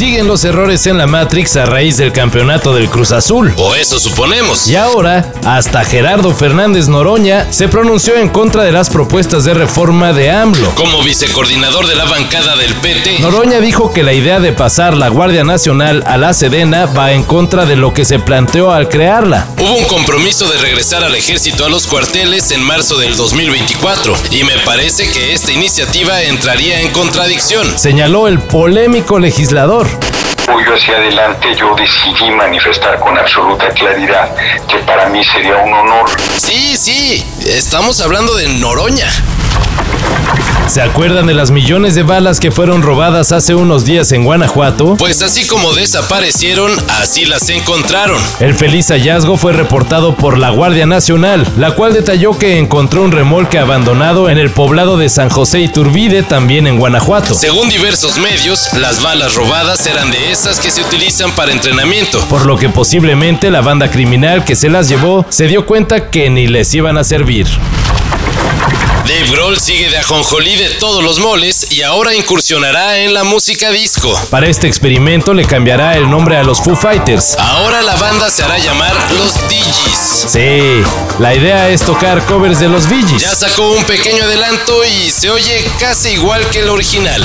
Siguen los errores en la Matrix a raíz del campeonato del Cruz Azul. O eso suponemos. Y ahora, hasta Gerardo Fernández Noroña se pronunció en contra de las propuestas de reforma de AMLO. Como vicecoordinador de la bancada del PT, Noroña dijo que la idea de pasar la Guardia Nacional a la Sedena va en contra de lo que se planteó al crearla. hubo un compromiso de regresar al ejército a los cuarteles en marzo del 2024 y me parece que esta iniciativa entraría en contradicción. Señaló el polémico legislador. Hoy hacia adelante yo decidí manifestar con absoluta claridad que para mí sería un honor Sí, sí, estamos hablando de Noroña. ¿Se acuerdan de las millones de balas que fueron robadas hace unos días en Guanajuato? Pues así como desaparecieron, así las encontraron. El feliz hallazgo fue reportado por la Guardia Nacional, la cual detalló que encontró un remolque abandonado en el poblado de San José Iturbide, también en Guanajuato. Según diversos medios, las balas robadas eran de esas que se utilizan para entrenamiento. Por lo que posiblemente la banda criminal que se las llevó se dio cuenta que ni les iban a servir. Dave Grohl sigue de ajonjolí de todos los moles y ahora incursionará en la música disco. Para este experimento le cambiará el nombre a los Foo Fighters. Ahora la banda se hará llamar Los Digis. Sí, la idea es tocar covers de los Gees. Ya sacó un pequeño adelanto y se oye casi igual que el original.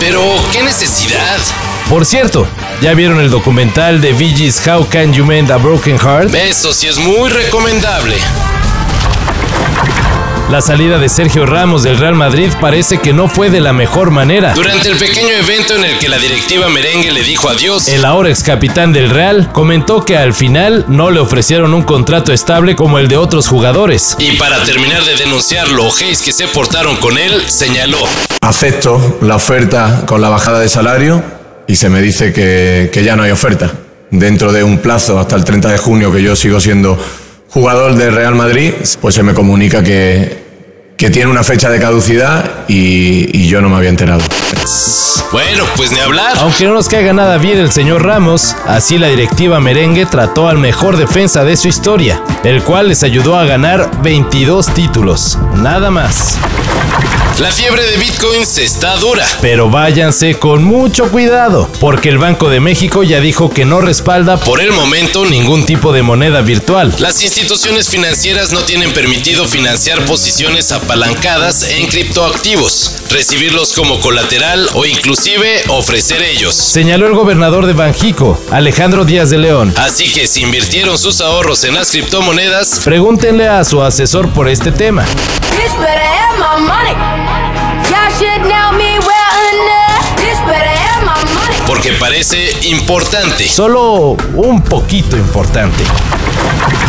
Pero, ¿qué necesidad? Por cierto, ¿ya vieron el documental de Gees How Can You Mend a Broken Heart? Eso sí es muy recomendable. La salida de Sergio Ramos del Real Madrid parece que no fue de la mejor manera. Durante el pequeño evento en el que la directiva merengue le dijo adiós, El ahora ex capitán del Real comentó que al final no le ofrecieron un contrato estable como el de otros jugadores. y para terminar de denunciar lo ojéis que se portaron con él, señaló. acepto la oferta con la bajada de salario y se me dice que, que ya no hay oferta. Dentro de un plazo hasta el 30 de junio que yo sigo siendo jugador del Real Madrid, pues se me comunica que, que tiene una fecha de caducidad y, y yo no me había enterado. Bueno, pues ni hablar. Aunque no nos caiga nada bien el señor Ramos, así la directiva merengue trató al mejor defensa de su historia, el cual les ayudó a ganar 22 títulos. Nada más. La fiebre de bitcoins está dura. Pero váyanse con mucho cuidado, porque el Banco de México ya dijo que no respalda Por el momento, ningún tipo de moneda virtual. Las instituciones financieras no tienen permitido financiar posiciones apalancadas en criptoactivos, recibirlos como colateral o inclusive ofrecer ellos. Señaló el gobernador de Banjico, Alejandro Díaz de León. Así que si invirtieron sus ahorros en las criptomonedas, Pregúntenle a su asesor por este tema. Porque parece importante. Solo un poquito importante.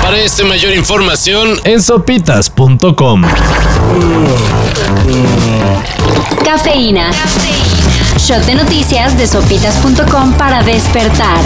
Para esta mayor información, En sopitas.com. Cafeína. Shot de noticias de sopitas.com para despertar.